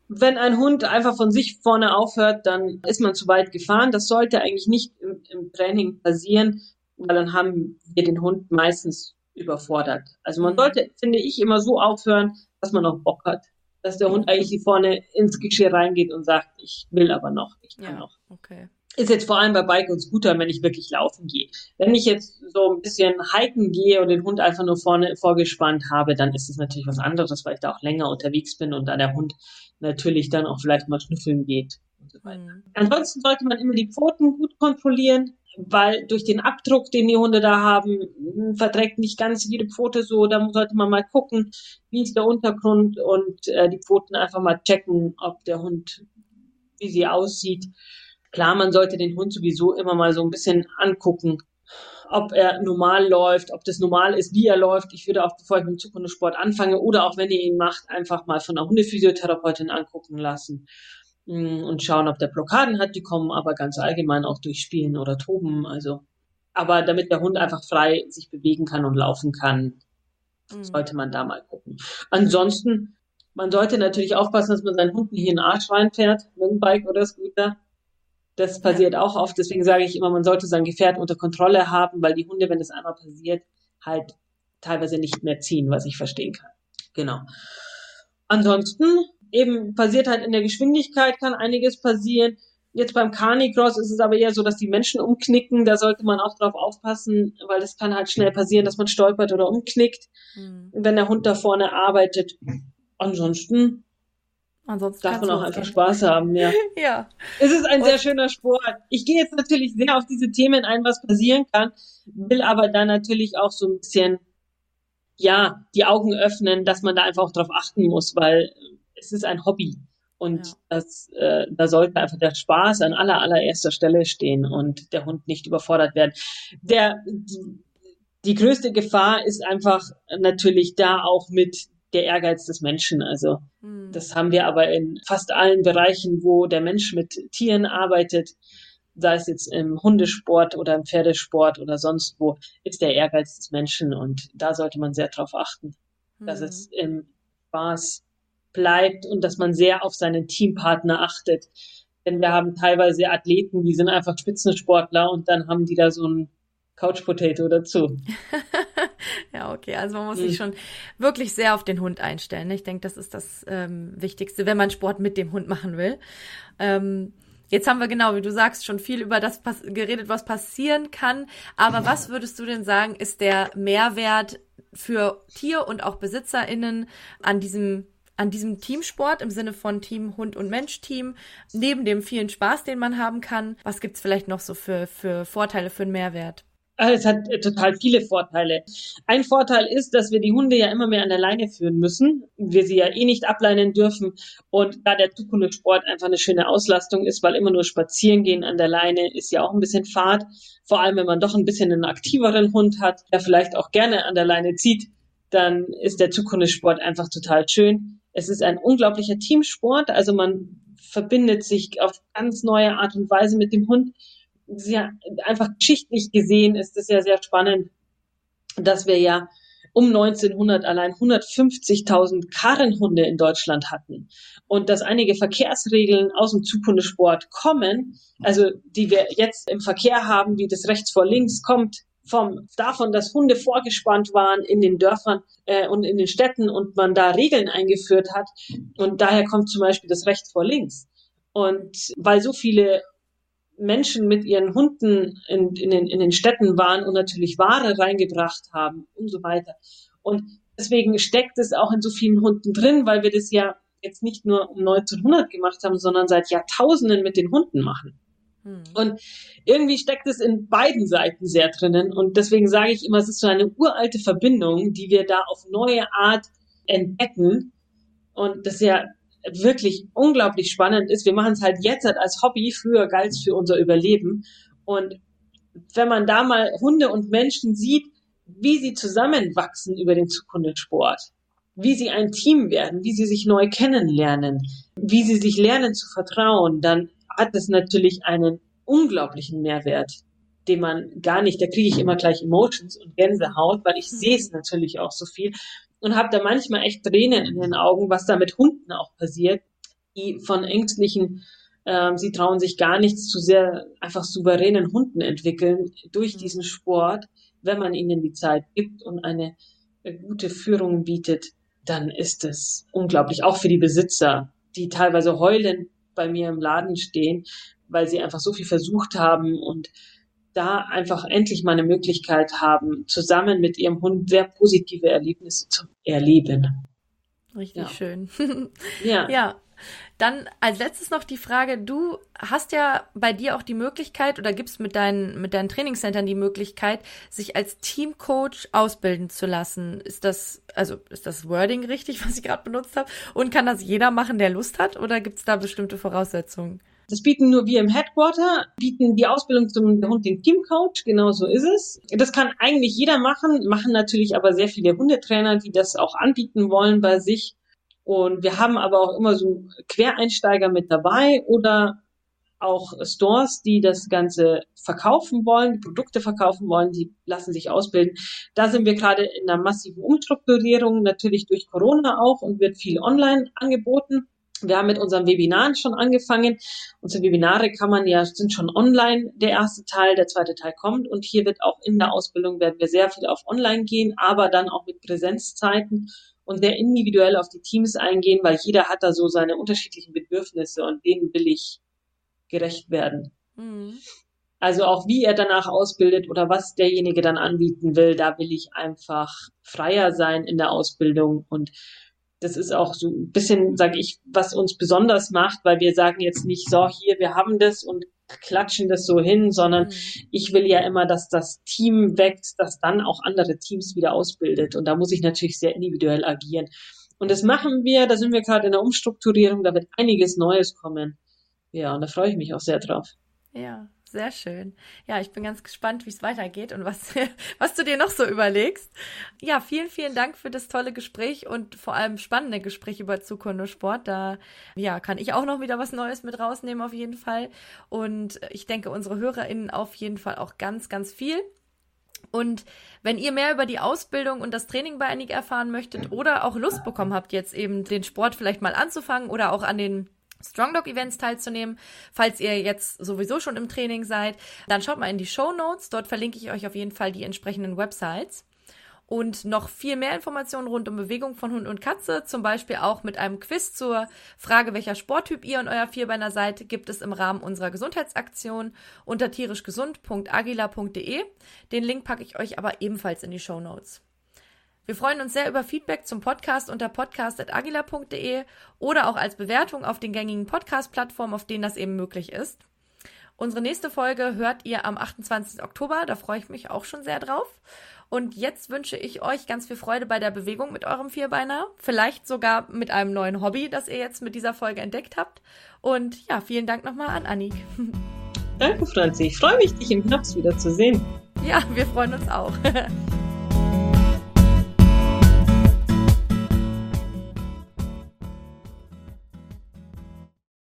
Wenn ein Hund einfach von sich vorne aufhört, dann ist man zu weit gefahren. Das sollte eigentlich nicht im, im Training passieren, weil dann haben wir den Hund meistens überfordert. Also man mhm. sollte, finde ich, immer so aufhören, dass man noch Bock hat. Dass der Hund eigentlich vorne ins Geschirr reingeht und sagt, ich will aber noch, ich kann ja, noch. Okay. ist jetzt vor allem bei Bike und Scooter, wenn ich wirklich laufen gehe. Wenn ich jetzt so ein bisschen hiken gehe und den Hund einfach nur vorne vorgespannt habe, dann ist es natürlich was anderes, weil ich da auch länger unterwegs bin und da der Hund natürlich dann auch vielleicht mal schnüffeln geht. So mhm. Ansonsten sollte man immer die Pfoten gut kontrollieren, weil durch den Abdruck, den die Hunde da haben, verträgt nicht ganz jede Pfote so. Da sollte man mal gucken, wie ist der Untergrund und äh, die Pfoten einfach mal checken, ob der Hund, wie sie aussieht Klar, man sollte den Hund sowieso immer mal so ein bisschen angucken, ob er normal läuft, ob das normal ist, wie er läuft. Ich würde auch, bevor ich mit dem Zukunftssport anfange oder auch wenn ihr ihn macht, einfach mal von einer Hundephysiotherapeutin angucken lassen und schauen, ob der Blockaden hat. Die kommen aber ganz allgemein auch durch Spielen oder Toben. Also, aber damit der Hund einfach frei sich bewegen kann und laufen kann, mhm. sollte man da mal gucken. Ansonsten, man sollte natürlich aufpassen, dass man seinen Hund nicht in den Arsch reinfährt, mit dem Bike oder Scooter. Das passiert auch oft. Deswegen sage ich immer, man sollte sein Gefährt unter Kontrolle haben, weil die Hunde, wenn das einmal passiert, halt teilweise nicht mehr ziehen, was ich verstehen kann. Genau. Ansonsten eben passiert halt in der Geschwindigkeit kann einiges passieren. Jetzt beim Carnicross ist es aber eher so, dass die Menschen umknicken. Da sollte man auch drauf aufpassen, weil das kann halt schnell passieren, dass man stolpert oder umknickt, mhm. wenn der Hund da vorne arbeitet. Ansonsten Ansonsten darf man auch einfach Spaß haben, ja. ja. Es ist ein und sehr schöner Sport. Ich gehe jetzt natürlich sehr auf diese Themen ein, was passieren kann, will aber dann natürlich auch so ein bisschen, ja, die Augen öffnen, dass man da einfach auch drauf achten muss, weil es ist ein Hobby. Und ja. das, äh, da sollte einfach der Spaß an aller, allererster Stelle stehen und der Hund nicht überfordert werden. Der, die, die größte Gefahr ist einfach natürlich da auch mit der Ehrgeiz des Menschen. Also mhm. das haben wir aber in fast allen Bereichen, wo der Mensch mit Tieren arbeitet, sei es jetzt im Hundesport oder im Pferdesport oder sonst wo, ist der Ehrgeiz des Menschen und da sollte man sehr darauf achten, mhm. dass es im Spaß bleibt und dass man sehr auf seinen Teampartner achtet. Denn wir haben teilweise Athleten, die sind einfach Spitzensportler und dann haben die da so ein Couch Potato dazu. ja, okay. Also man muss mhm. sich schon wirklich sehr auf den Hund einstellen. Ich denke, das ist das ähm, Wichtigste, wenn man Sport mit dem Hund machen will. Ähm, Jetzt haben wir genau, wie du sagst, schon viel über das geredet, was passieren kann. Aber was würdest du denn sagen, ist der Mehrwert für Tier- und auch BesitzerInnen an diesem an diesem Teamsport im Sinne von Team Hund und Mensch Team, neben dem vielen Spaß, den man haben kann, was gibt's vielleicht noch so für, für Vorteile, für einen Mehrwert? Ah, es hat äh, total viele Vorteile. Ein Vorteil ist, dass wir die Hunde ja immer mehr an der Leine führen müssen. Wir sie ja eh nicht ableinen dürfen. Und da der Zukunftssport einfach eine schöne Auslastung ist, weil immer nur spazieren gehen an der Leine ist ja auch ein bisschen Fahrt. Vor allem, wenn man doch ein bisschen einen aktiveren Hund hat, der vielleicht auch gerne an der Leine zieht, dann ist der Zukunftssport einfach total schön. Es ist ein unglaublicher Teamsport. Also man verbindet sich auf ganz neue Art und Weise mit dem Hund sehr, einfach geschichtlich gesehen ist es ja sehr spannend, dass wir ja um 1900 allein 150.000 Karrenhunde in Deutschland hatten und dass einige Verkehrsregeln aus dem Zukunftssport kommen, also die wir jetzt im Verkehr haben, wie das rechts vor links kommt, vom davon, dass Hunde vorgespannt waren in den Dörfern äh, und in den Städten und man da Regeln eingeführt hat und daher kommt zum Beispiel das rechts vor links. Und weil so viele Menschen mit ihren Hunden in, in, den, in den Städten waren und natürlich Ware reingebracht haben und so weiter. Und deswegen steckt es auch in so vielen Hunden drin, weil wir das ja jetzt nicht nur um 1900 gemacht haben, sondern seit Jahrtausenden mit den Hunden machen. Hm. Und irgendwie steckt es in beiden Seiten sehr drinnen. Und deswegen sage ich immer, es ist so eine uralte Verbindung, die wir da auf neue Art entdecken. Und das ja wirklich unglaublich spannend ist. Wir machen es halt jetzt halt als Hobby, früher galt es für unser Überleben. Und wenn man da mal Hunde und Menschen sieht, wie sie zusammenwachsen über den Zukunftssport, wie sie ein Team werden, wie sie sich neu kennenlernen, wie sie sich lernen zu vertrauen, dann hat es natürlich einen unglaublichen Mehrwert, den man gar nicht, da kriege ich immer gleich Emotions und Gänsehaut, weil ich sehe es natürlich auch so viel und habe da manchmal echt Tränen in den Augen, was da mit Hunden auch passiert, die von ängstlichen, ähm, sie trauen sich gar nichts zu sehr einfach souveränen Hunden entwickeln durch diesen Sport. Wenn man ihnen die Zeit gibt und eine äh, gute Führung bietet, dann ist es unglaublich, auch für die Besitzer, die teilweise heulend bei mir im Laden stehen, weil sie einfach so viel versucht haben und da einfach endlich mal eine Möglichkeit haben, zusammen mit ihrem Hund sehr positive Erlebnisse zu erleben. Richtig ja. schön. ja. Ja. Dann als letztes noch die Frage, du hast ja bei dir auch die Möglichkeit oder gibst mit deinen, mit deinen Trainingscentern die Möglichkeit, sich als Teamcoach ausbilden zu lassen. Ist das, also ist das Wording richtig, was ich gerade benutzt habe? Und kann das jeder machen, der Lust hat? Oder gibt es da bestimmte Voraussetzungen? Das bieten nur wir im Headquarter, bieten die Ausbildung zum Hund den Teamcoach, genau so ist es. Das kann eigentlich jeder machen, machen natürlich aber sehr viele Hundetrainer, die das auch anbieten wollen bei sich. Und wir haben aber auch immer so Quereinsteiger mit dabei oder auch Stores, die das Ganze verkaufen wollen, Produkte verkaufen wollen, die lassen sich ausbilden. Da sind wir gerade in einer massiven Umstrukturierung, natürlich durch Corona auch und wird viel online angeboten. Wir haben mit unseren Webinaren schon angefangen. Unsere Webinare kann man ja, sind schon online. Der erste Teil, der zweite Teil kommt. Und hier wird auch in der Ausbildung werden wir sehr viel auf online gehen, aber dann auch mit Präsenzzeiten und sehr individuell auf die Teams eingehen, weil jeder hat da so seine unterschiedlichen Bedürfnisse und denen will ich gerecht werden. Mhm. Also auch wie er danach ausbildet oder was derjenige dann anbieten will, da will ich einfach freier sein in der Ausbildung und das ist auch so ein bisschen, sage ich, was uns besonders macht, weil wir sagen jetzt nicht so, hier, wir haben das und klatschen das so hin, sondern mhm. ich will ja immer, dass das Team wächst, das dann auch andere Teams wieder ausbildet. Und da muss ich natürlich sehr individuell agieren. Und das machen wir, da sind wir gerade in der Umstrukturierung, da wird einiges Neues kommen. Ja, und da freue ich mich auch sehr drauf. Ja, sehr schön. Ja, ich bin ganz gespannt, wie es weitergeht und was, was du dir noch so überlegst. Ja, vielen, vielen Dank für das tolle Gespräch und vor allem spannende Gespräch über Sport. Da, ja, kann ich auch noch wieder was Neues mit rausnehmen auf jeden Fall. Und ich denke, unsere HörerInnen auf jeden Fall auch ganz, ganz viel. Und wenn ihr mehr über die Ausbildung und das Training bei Annik erfahren möchtet oder auch Lust bekommen habt, jetzt eben den Sport vielleicht mal anzufangen oder auch an den Strong Dog Events teilzunehmen. Falls ihr jetzt sowieso schon im Training seid, dann schaut mal in die Show Notes. Dort verlinke ich euch auf jeden Fall die entsprechenden Websites. Und noch viel mehr Informationen rund um Bewegung von Hund und Katze, zum Beispiel auch mit einem Quiz zur Frage, welcher Sporttyp ihr und euer Vierbeiner seid, gibt es im Rahmen unserer Gesundheitsaktion unter tierischgesund.agila.de. Den Link packe ich euch aber ebenfalls in die Show Notes. Wir freuen uns sehr über Feedback zum Podcast unter podcast.agila.de oder auch als Bewertung auf den gängigen Podcast-Plattformen, auf denen das eben möglich ist. Unsere nächste Folge hört ihr am 28. Oktober, da freue ich mich auch schon sehr drauf. Und jetzt wünsche ich euch ganz viel Freude bei der Bewegung mit eurem Vierbeiner, vielleicht sogar mit einem neuen Hobby, das ihr jetzt mit dieser Folge entdeckt habt. Und ja, vielen Dank nochmal an Annik. Danke, Franzi. Ich freue mich, dich im Herbst wieder zu sehen. Ja, wir freuen uns auch.